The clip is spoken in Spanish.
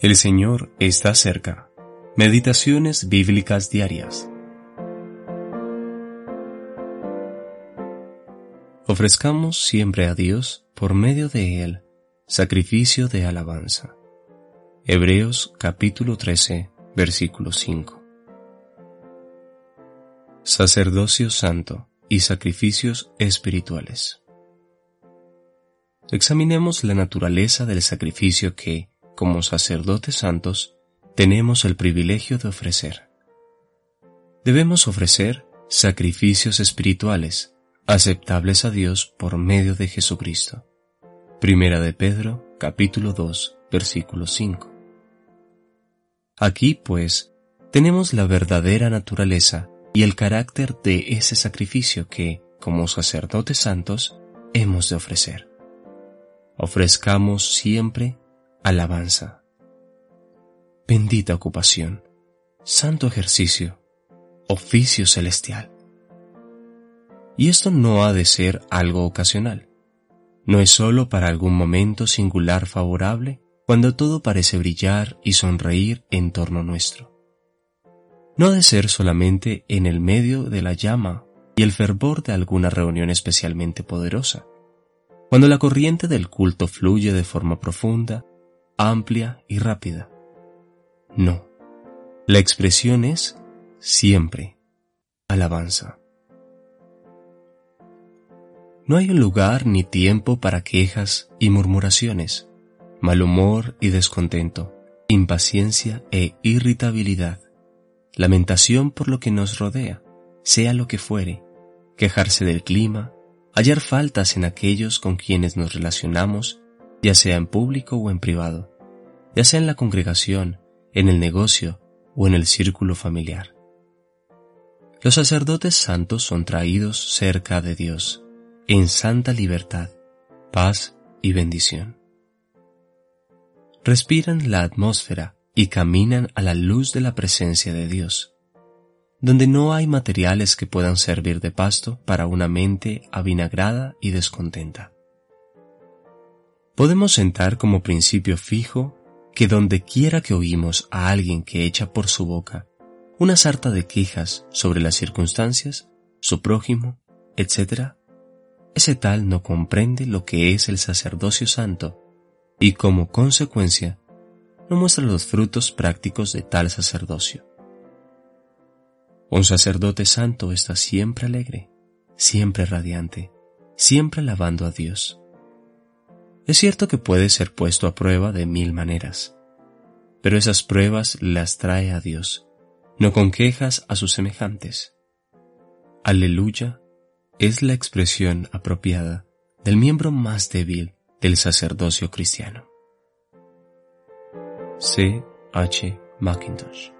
El Señor está cerca. Meditaciones bíblicas diarias. Ofrezcamos siempre a Dios, por medio de Él, sacrificio de alabanza. Hebreos capítulo 13, versículo 5. Sacerdocio santo y sacrificios espirituales. Examinemos la naturaleza del sacrificio que, como sacerdotes santos, tenemos el privilegio de ofrecer. Debemos ofrecer sacrificios espirituales, aceptables a Dios por medio de Jesucristo. Primera de Pedro, capítulo 2, versículo 5. Aquí, pues, tenemos la verdadera naturaleza y el carácter de ese sacrificio que, como sacerdotes santos, hemos de ofrecer. Ofrezcamos siempre alabanza. Bendita ocupación, santo ejercicio, oficio celestial. Y esto no ha de ser algo ocasional. No es sólo para algún momento singular favorable cuando todo parece brillar y sonreír en torno nuestro. No ha de ser solamente en el medio de la llama y el fervor de alguna reunión especialmente poderosa, cuando la corriente del culto fluye de forma profunda amplia y rápida. No, la expresión es siempre alabanza. No hay un lugar ni tiempo para quejas y murmuraciones, mal humor y descontento, impaciencia e irritabilidad, lamentación por lo que nos rodea, sea lo que fuere, quejarse del clima, hallar faltas en aquellos con quienes nos relacionamos ya sea en público o en privado, ya sea en la congregación, en el negocio o en el círculo familiar. Los sacerdotes santos son traídos cerca de Dios, en santa libertad, paz y bendición. Respiran la atmósfera y caminan a la luz de la presencia de Dios, donde no hay materiales que puedan servir de pasto para una mente avinagrada y descontenta podemos sentar como principio fijo que donde quiera que oímos a alguien que echa por su boca una sarta de quejas sobre las circunstancias, su prójimo, etc., ese tal no comprende lo que es el sacerdocio santo y como consecuencia no muestra los frutos prácticos de tal sacerdocio. Un sacerdote santo está siempre alegre, siempre radiante, siempre alabando a Dios. Es cierto que puede ser puesto a prueba de mil maneras, pero esas pruebas las trae a Dios, no con quejas a sus semejantes. Aleluya es la expresión apropiada del miembro más débil del sacerdocio cristiano. C. H. Mackintosh